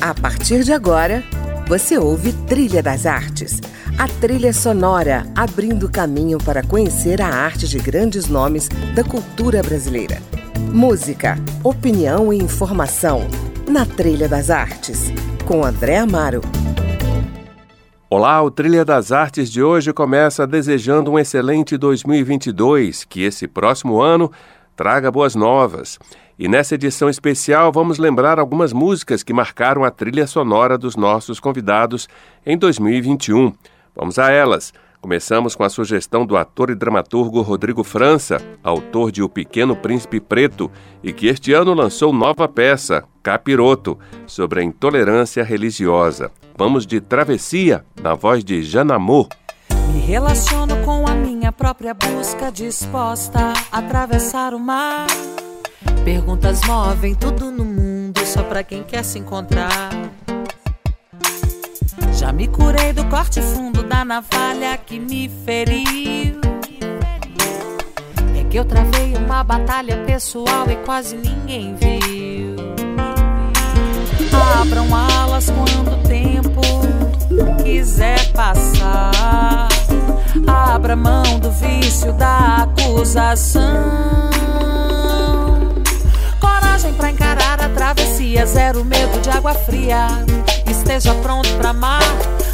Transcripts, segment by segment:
A partir de agora, você ouve Trilha das Artes, a trilha sonora abrindo caminho para conhecer a arte de grandes nomes da cultura brasileira. Música, opinião e informação na Trilha das Artes, com André Amaro. Olá, o Trilha das Artes de hoje começa desejando um excelente 2022, que esse próximo ano traga boas novas. E nessa edição especial vamos lembrar algumas músicas que marcaram a trilha sonora dos nossos convidados em 2021. Vamos a elas. Começamos com a sugestão do ator e dramaturgo Rodrigo França, autor de O Pequeno Príncipe Preto, e que este ano lançou nova peça, Capiroto, sobre a intolerância religiosa. Vamos de Travessia, na voz de Janamor. Me relaciono com minha própria busca, disposta a atravessar o mar. Perguntas movem tudo no mundo só pra quem quer se encontrar. Já me curei do corte fundo da navalha que me feriu. É que eu travei uma batalha pessoal e quase ninguém viu. Abram alas quando o tempo quiser passar. Abra mão do vício da acusação. Coragem pra encarar a travessia, zero medo de água fria. Esteja pronto pra amar.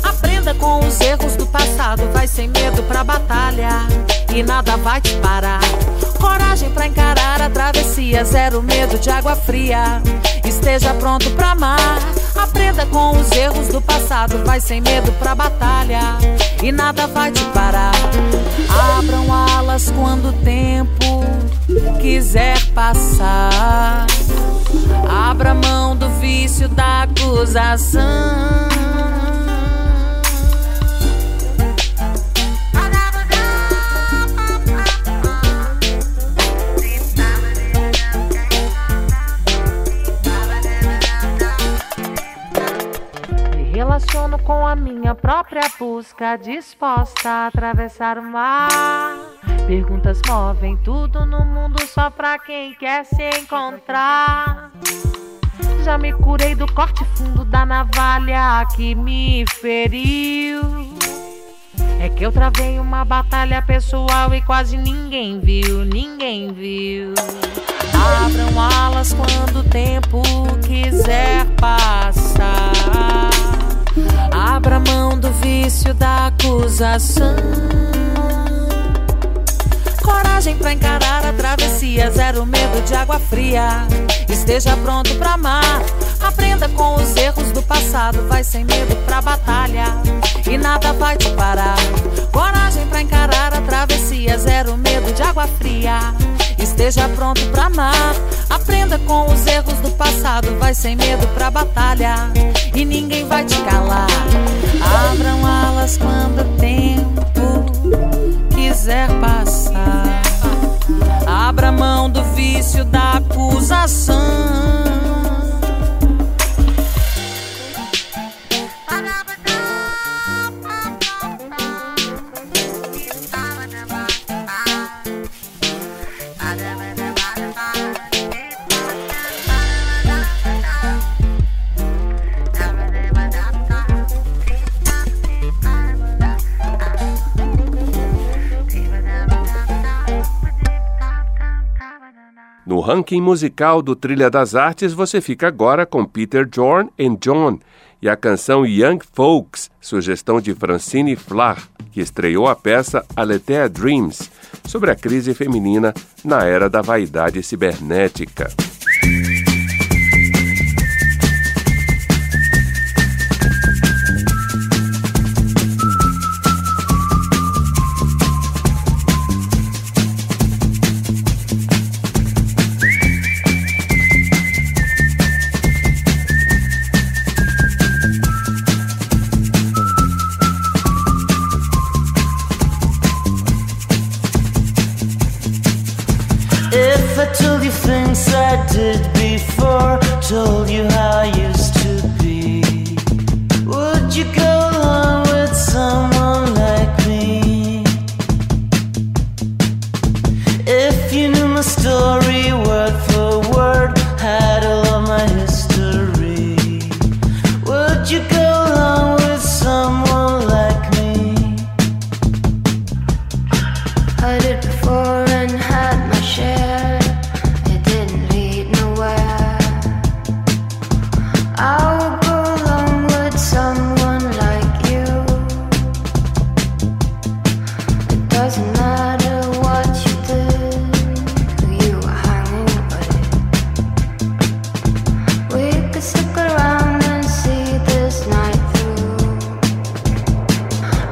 Aprenda com os erros do passado, vai sem medo pra batalha e nada vai te parar. Coragem pra encarar a travessia, zero medo de água fria. Esteja pronto pra amar. Aprenda com os erros do passado, vai sem medo pra batalha e nada vai te parar. Abram alas quando o tempo quiser passar. Abra mão do vício da acusação. Relaciono com a minha própria busca, disposta a atravessar o mar. Perguntas movem tudo no mundo só pra quem quer se encontrar. Já me curei do corte fundo da navalha que me feriu. É que eu travei uma batalha pessoal e quase ninguém viu, ninguém viu. Abram alas quando o tempo quiser passar. Mão do vício da acusação. Coragem pra encarar a travessia, zero medo de água fria. Esteja pronto pra amar. Aprenda com os erros do passado, vai sem medo pra batalha e nada vai te parar. Coragem pra encarar a travessia, zero medo de água fria. Esteja pronto pra amar. Aprenda com os erros do passado, vai sem medo pra batalha e ninguém vai te calar. Abram alas quando o tempo quiser passar. Abra mão do vício da acusação. Ranking musical do Trilha das Artes, você fica agora com Peter Jorn and John e a canção Young Folks, sugestão de Francine Flar, que estreou a peça Aletheia Dreams, sobre a crise feminina na era da vaidade cibernética. If I told you things I did before, told you how you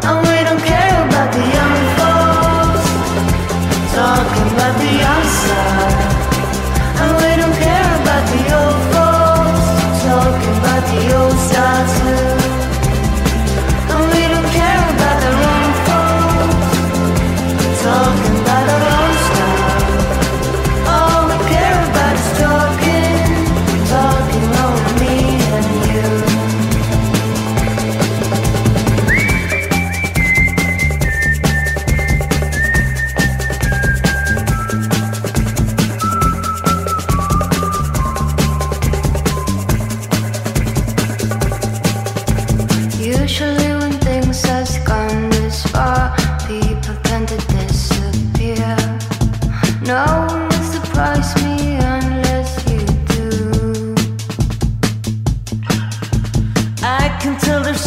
I'm waiting.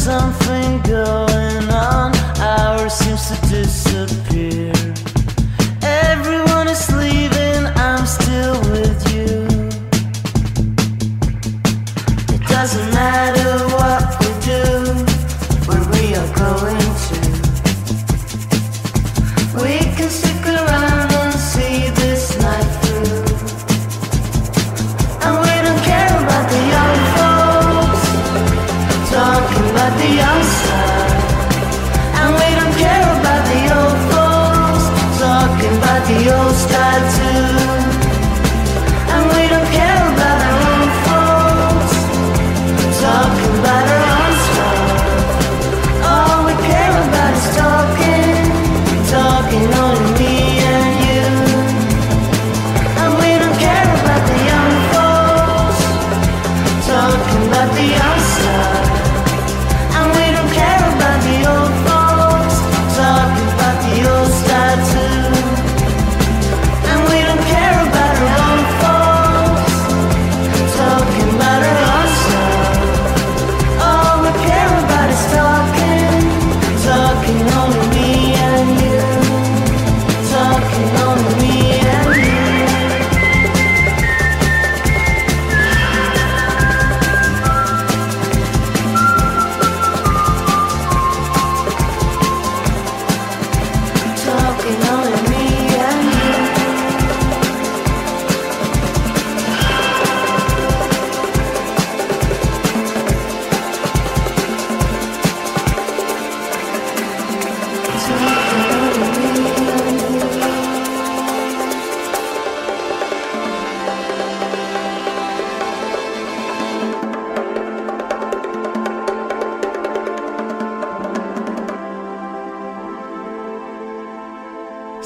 something good.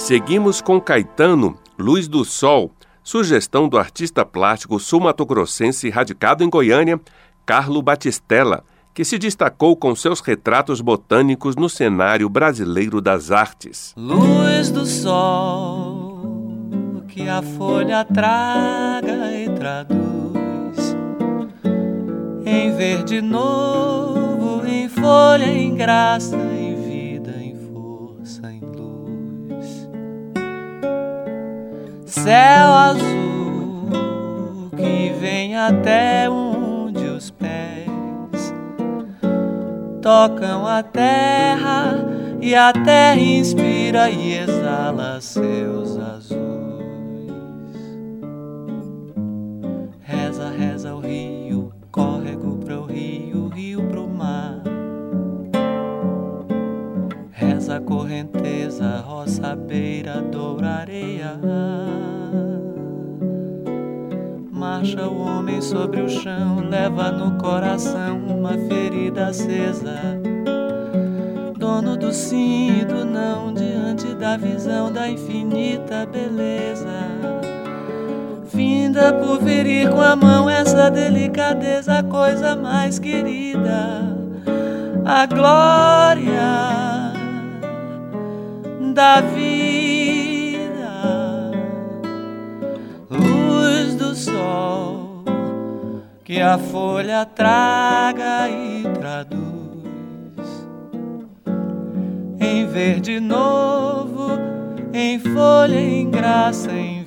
Seguimos com Caetano, Luz do Sol, sugestão do artista plástico sul-mato-grossense radicado em Goiânia, Carlo Batistella, que se destacou com seus retratos botânicos no cenário brasileiro das artes. Luz do sol que a folha traga e traduz em verde novo, em folha, em graça, em céu azul que vem até onde os pés tocam a terra e a terra inspira e exala seus azuis. Correnteza, roça, beira, doura, areia marcha o homem sobre o chão, leva no coração uma ferida acesa. Dono do sim e do não, diante da visão da infinita beleza. Finda por ferir com a mão essa delicadeza, a coisa mais querida. A glória da vida. que a folha traga e traduz em verde novo, em folha, em graça, em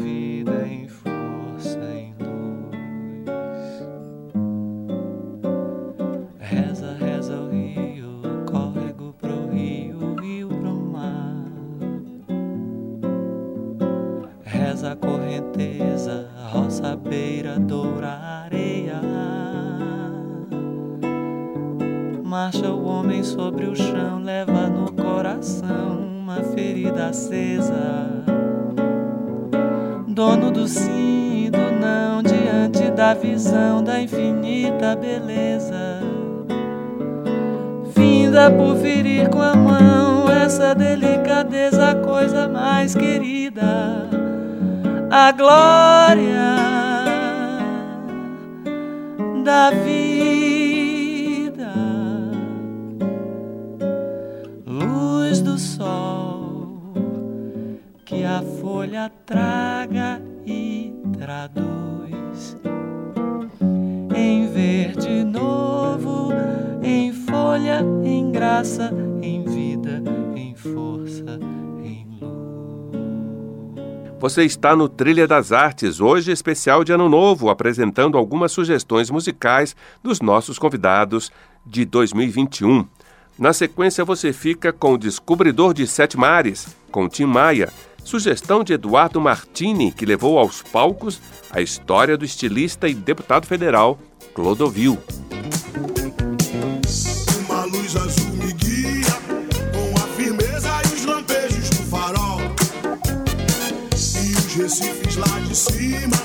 beira, dourada marcha o homem sobre o chão, leva no coração uma ferida acesa. Dono do sim e do não, diante da visão da infinita beleza. Finda por ferir com a mão essa delicadeza, a coisa mais querida. A glória da vida. a folha traga e traduz em verde novo, em folha, em graça, em vida, em força, Você está no Trilha das Artes, hoje especial de Ano Novo, apresentando algumas sugestões musicais dos nossos convidados de 2021. Na sequência, você fica com o Descobridor de Sete Mares, com Tim Maia, sugestão de Eduardo Martini, que levou aos palcos a história do estilista e deputado federal Clodovil. Uma luz azul recifes lá de cima.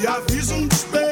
Me avisam dos perigos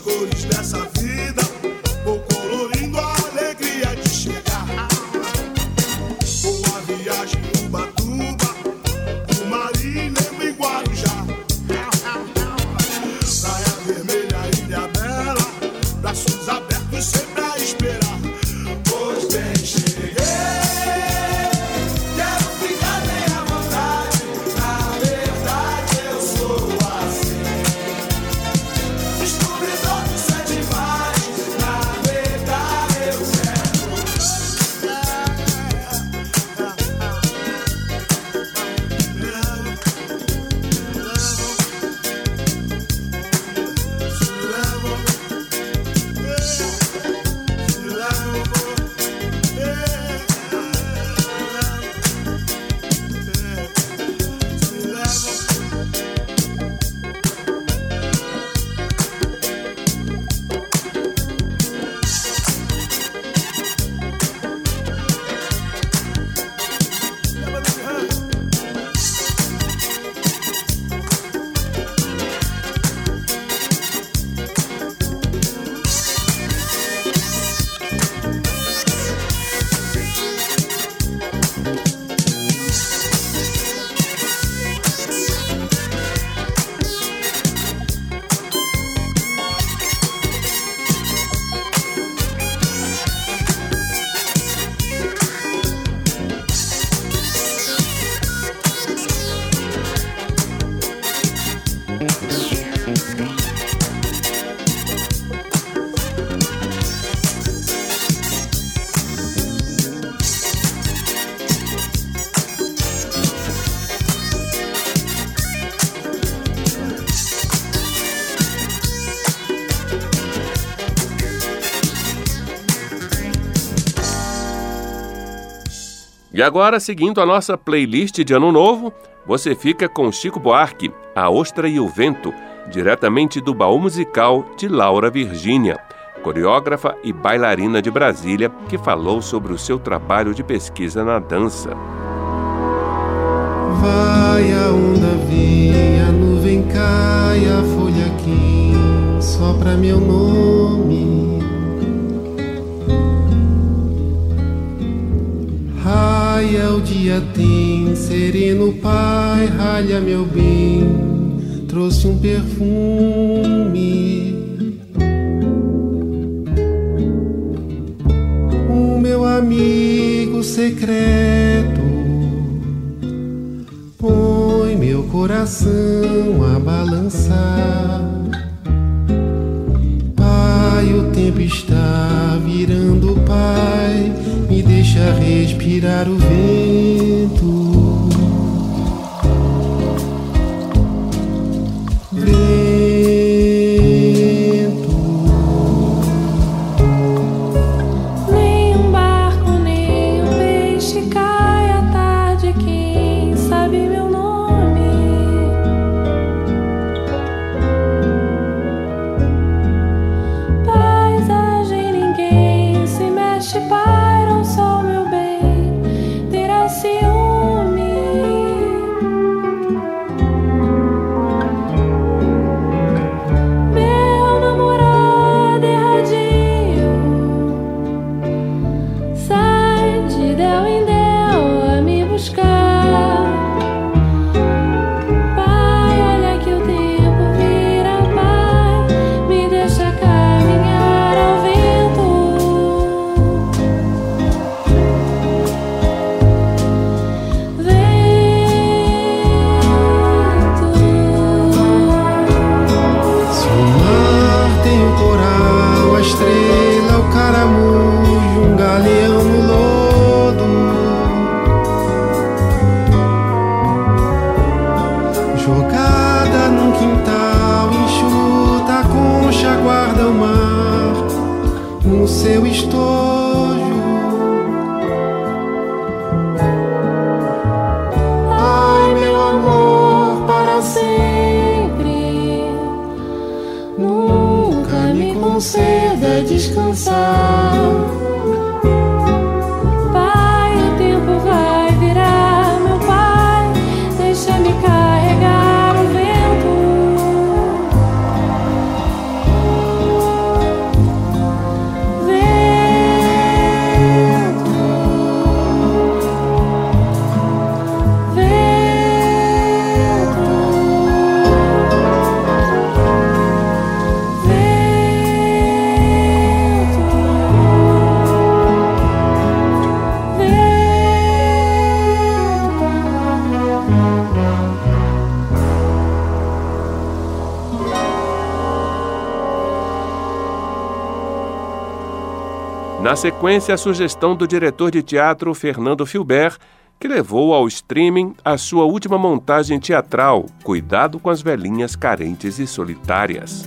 cores dessa vida, E agora, seguindo a nossa playlist de Ano Novo, você fica com Chico Buarque, A Ostra e o Vento, diretamente do baú musical de Laura Virgínia, coreógrafa e bailarina de Brasília, que falou sobre o seu trabalho de pesquisa na dança. Vai a onda vem, a nuvem cai, a folha aqui, sopra meu nome. Raia o dia dia tem sereno pai, ralha meu bem, trouxe um perfume. O meu amigo secreto põe meu coração a balançar. Respirar o vento. conceda descansar. Na sequência, a sugestão do diretor de teatro Fernando Filbert, que levou ao streaming a sua última montagem teatral, Cuidado com as Velhinhas Carentes e Solitárias.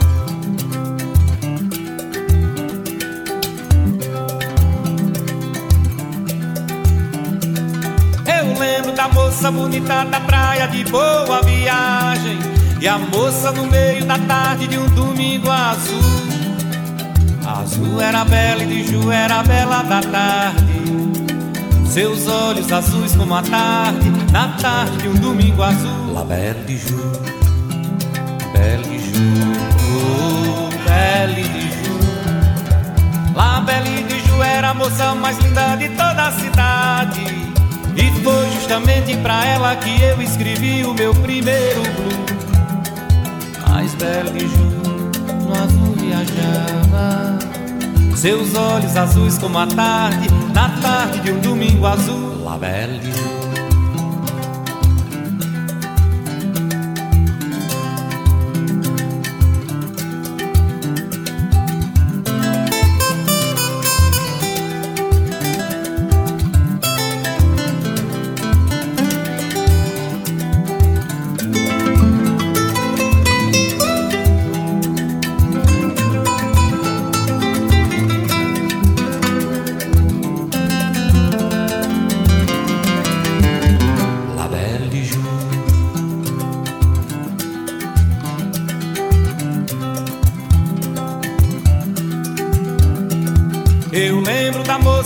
da moça bonita da praia de boa viagem E a moça no meio da tarde de um domingo azul. Azul era bela e de Ju era bela da tarde. Seus olhos azuis como a tarde Na tarde de um domingo azul. La Belle de Ju. Belle de Ju. Oh, Belle de Ju. La Belle de Ju era a moça mais linda de toda a cidade foi justamente pra ela que eu escrevi o meu primeiro blues. Mais belo que Ju, no azul viajava, Seus olhos azuis como a tarde, na tarde de um domingo azul. La Belle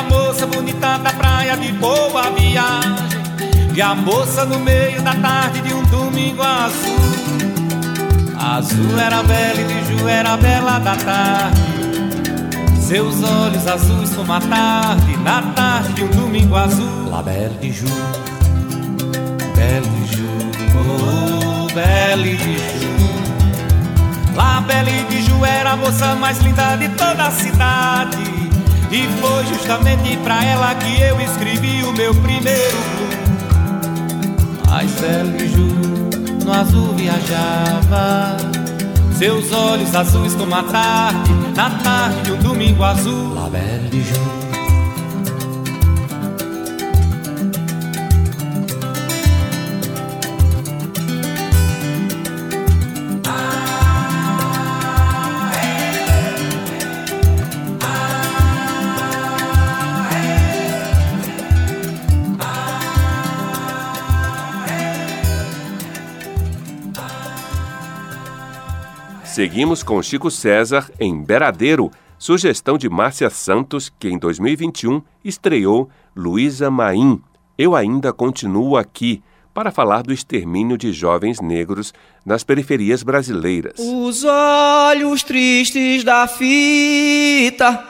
da moça bonita da praia de boa viagem E a moça no meio da tarde de um domingo azul. Azul era bela e de Ju era bela da tarde. Seus olhos azuis como a tarde Na tarde de um domingo azul. La Belle de Ju. Belle de Ju. Oh, Belle de Ju. La Belle de Ju era a moça mais linda de toda a cidade e foi justamente pra ela que eu escrevi o meu primeiro blues. Ai, Ju no azul viajava. Seus olhos azuis como a tarde, na tarde de um domingo azul. La Belle Ju Seguimos com Chico César em Beradeiro, sugestão de Márcia Santos, que em 2021 estreou Luísa Maim. Eu ainda continuo aqui para falar do extermínio de jovens negros nas periferias brasileiras. Os olhos tristes da fita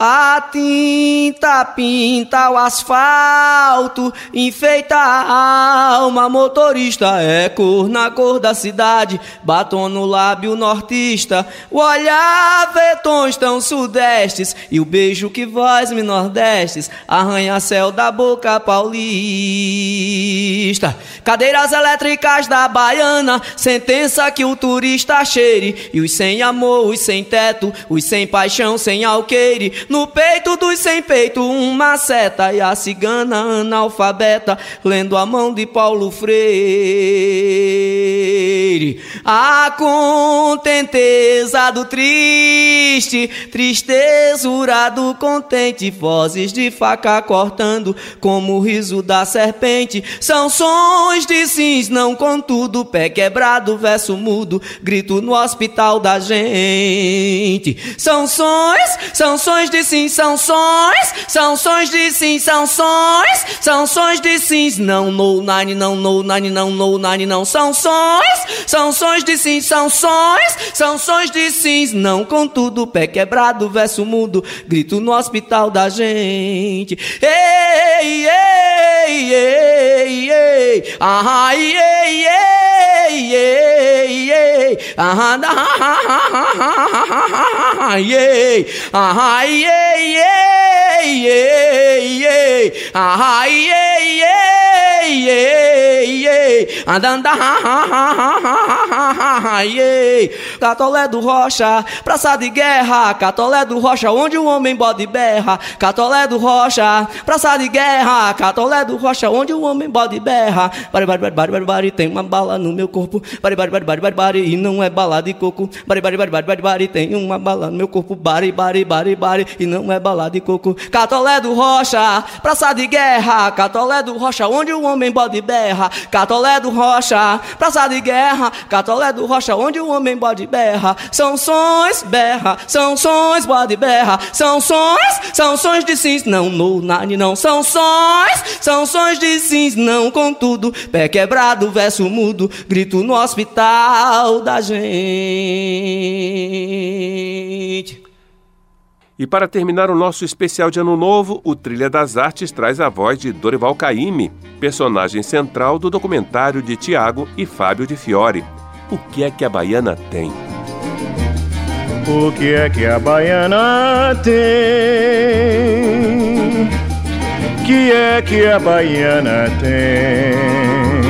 A tinta pinta o asfalto, enfeita a alma, motorista é cor na cor da cidade, batom no lábio nortista, o olhar vê tão sudestes e o beijo que vós me nordestes, arranha-céu da boca paulista. Cadeiras elétricas da baiana, sentença que o turista cheire, e os sem amor, os sem teto, os sem paixão, sem alqueire, no peito dos sem peito, uma seta e a cigana analfabeta, lendo a mão de Paulo Freire. A contenteza do triste, tristezura do contente, vozes de faca cortando, como o riso da serpente, são sons de sims, não contudo, pé quebrado, verso mudo, grito no hospital da gente. São sons, são sons de de sim, são sons, são sons de sim, são sons, são sons de sims, não, no, nine, não, no, nine, não, no, nine, não, são sons, são sons de sim, são sons, são sons de sims, não, contudo, pé quebrado, verso mudo, grito no hospital da gente, ei, ei, ei, ei, ah, ei, ei, ei, ei, ei, ah, ah, ei, ah, ei, ei, ei, ei, ei, ai, ei, ei, ei, ei, Andanda, ha, ha, ha, ha, ha, ha, ha, ha, yeah. Catolé do Rocha, praça de guerra. Catolé do Rocha, onde o homem bode berra. Catolé do Rocha, praça de guerra. Catolé do Rocha, onde o homem bode berra. Bari, bari, bari, bari, bari, bari, tem uma bala no meu corpo. Bari, bari, bari, bari, bari, bari, e não é bala de coco. Bari, bari, bari, bari, bari, bari, tem uma bala no meu corpo. Bari, bari, bari, bari, e não é bala de coco. Catolé do Rocha, praça de guerra. Catolé do Rocha, onde o homem bode berra. Catolé do Rocha, praça de guerra. Catolé do Rocha, onde o homem bode berra. São sons, berra, são sons, bode berra. São sons, são sons de sims, não no nani, não. São sons, são sons de sims, não contudo. Pé quebrado, verso mudo, grito no hospital da gente. E para terminar o nosso especial de Ano Novo, o Trilha das Artes traz a voz de Dorival Caymmi, personagem central do documentário de Tiago e Fábio de Fiore. O que é que a baiana tem? O que é que a baiana tem? Que é que a baiana tem?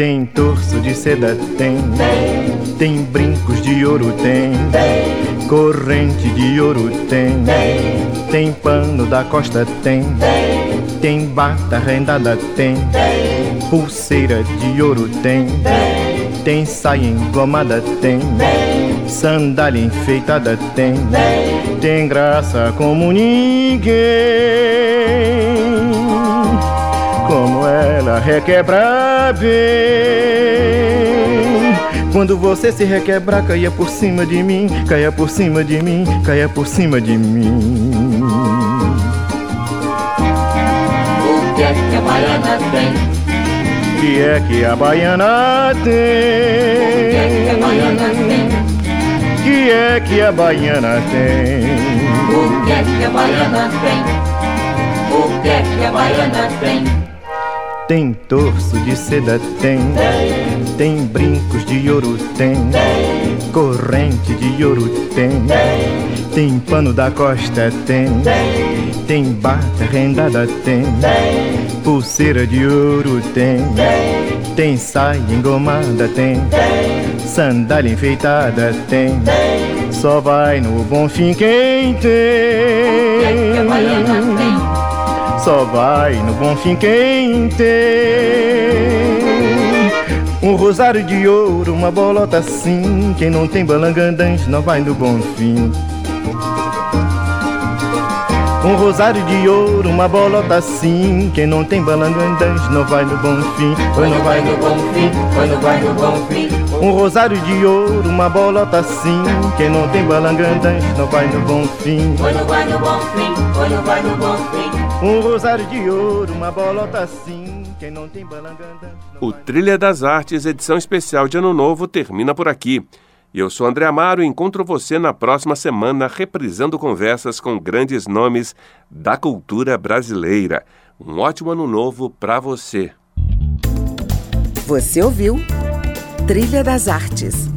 Tem torso de seda, tem. Tem, tem brincos de ouro, tem. tem. Corrente de ouro, tem. Tem, tem pano da costa, tem. Tem, tem bata rendada, tem. tem. Pulseira de ouro, tem. Tem, tem saia engomada, tem. tem. Sandália enfeitada, tem. Tem, tem graça como ninguém ela requebra bem. Quando você se requebrar, caia por cima de mim, caia por cima de mim, caia por cima de mim. O que é que a baiana tem? Que é que a baiana tem? O que é que a baiana tem? O que é que a baiana tem? O que é que a baiana tem? O que é que a baiana tem? Tem torso de seda, tem. Tem, tem brincos de ouro, tem. tem. Corrente de ouro, tem. tem. Tem pano da costa, tem. Tem, tem bata rendada, tem. tem. Pulseira de ouro, tem. Tem, tem saia engomada, tem. tem. Sandália enfeitada, tem. tem. Só vai no bom fim quem tem. Só vai no bom fim quem tem. Um rosário de ouro, uma bolota assim Quem não tem balangandãs não vai no bom fim. Um rosário de ouro, uma bolota assim Quem não tem balangandãs não vai no bom fim. Não vai no bom fim, vai no bom fim. Um rosário de ouro, uma bolota assim Quem não tem balangandãs não vai no bom fim. Vai no bom fim, vai no bom fim um rosário de ouro, uma bolota assim. Quem não tem balanganda. O Trilha das Artes, edição especial de Ano Novo, termina por aqui. Eu sou André Amaro e encontro você na próxima semana reprisando conversas com grandes nomes da cultura brasileira. Um ótimo ano novo para você. Você ouviu Trilha das Artes